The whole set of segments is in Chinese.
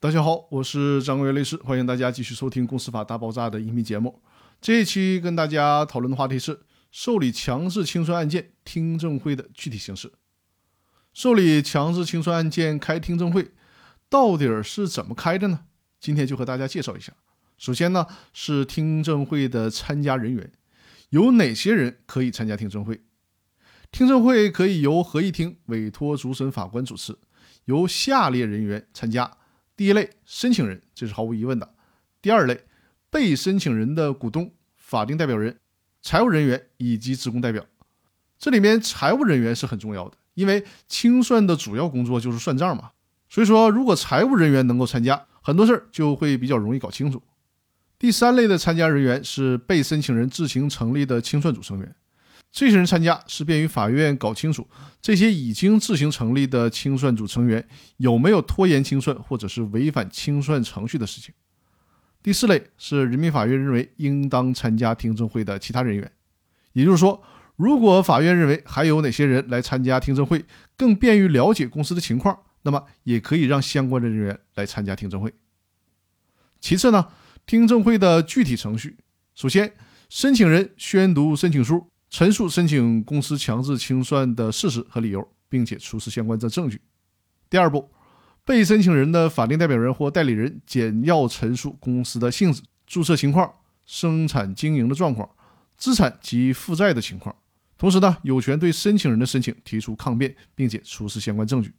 大家好，我是张国伟律师，欢迎大家继续收听《公司法大爆炸》的音频节目。这一期跟大家讨论的话题是受理强制清算案件听证会的具体形式。受理强制清算案件开听证会到底是怎么开的呢？今天就和大家介绍一下。首先呢是听证会的参加人员，有哪些人可以参加听证会？听证会可以由合议庭委托主审法官主持，由下列人员参加。第一类申请人，这是毫无疑问的。第二类被申请人的股东、法定代表人、财务人员以及职工代表。这里面财务人员是很重要的，因为清算的主要工作就是算账嘛。所以说，如果财务人员能够参加，很多事儿就会比较容易搞清楚。第三类的参加人员是被申请人自行成立的清算组成员。这些人参加是便于法院搞清楚这些已经自行成立的清算组成员有没有拖延清算或者是违反清算程序的事情。第四类是人民法院认为应当参加听证会的其他人员，也就是说，如果法院认为还有哪些人来参加听证会更便于了解公司的情况，那么也可以让相关的人员来参加听证会。其次呢，听证会的具体程序，首先，申请人宣读申请书。陈述申请公司强制清算的事实和理由，并且出示相关的证据。第二步，被申请人的法定代表人或代理人简要陈述公司的性质、注册情况、生产经营的状况、资产及负债的情况。同时呢，有权对申请人的申请提出抗辩，并且出示相关证据。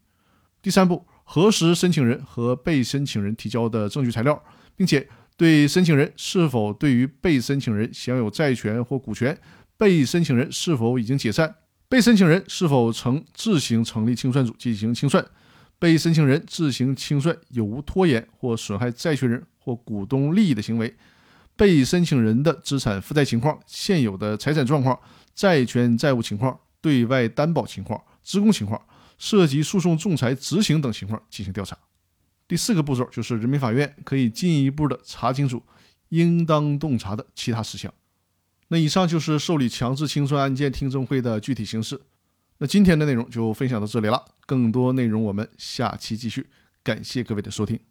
第三步，核实申请人和被申请人提交的证据材料，并且对申请人是否对于被申请人享有债权或股权。被申请人是否已经解散？被申请人是否曾自行成立清算组进行清算？被申请人自行清算有无拖延或损害债权人或股东利益的行为？被申请人的资产负债情况、现有的财产状况、债权债务情况、对外担保情况、职工情况、涉及诉讼仲裁执行等情况进行调查。第四个步骤就是人民法院可以进一步的查清楚应当洞察的其他事项。那以上就是受理强制清算案件听证会的具体形式。那今天的内容就分享到这里了，更多内容我们下期继续。感谢各位的收听。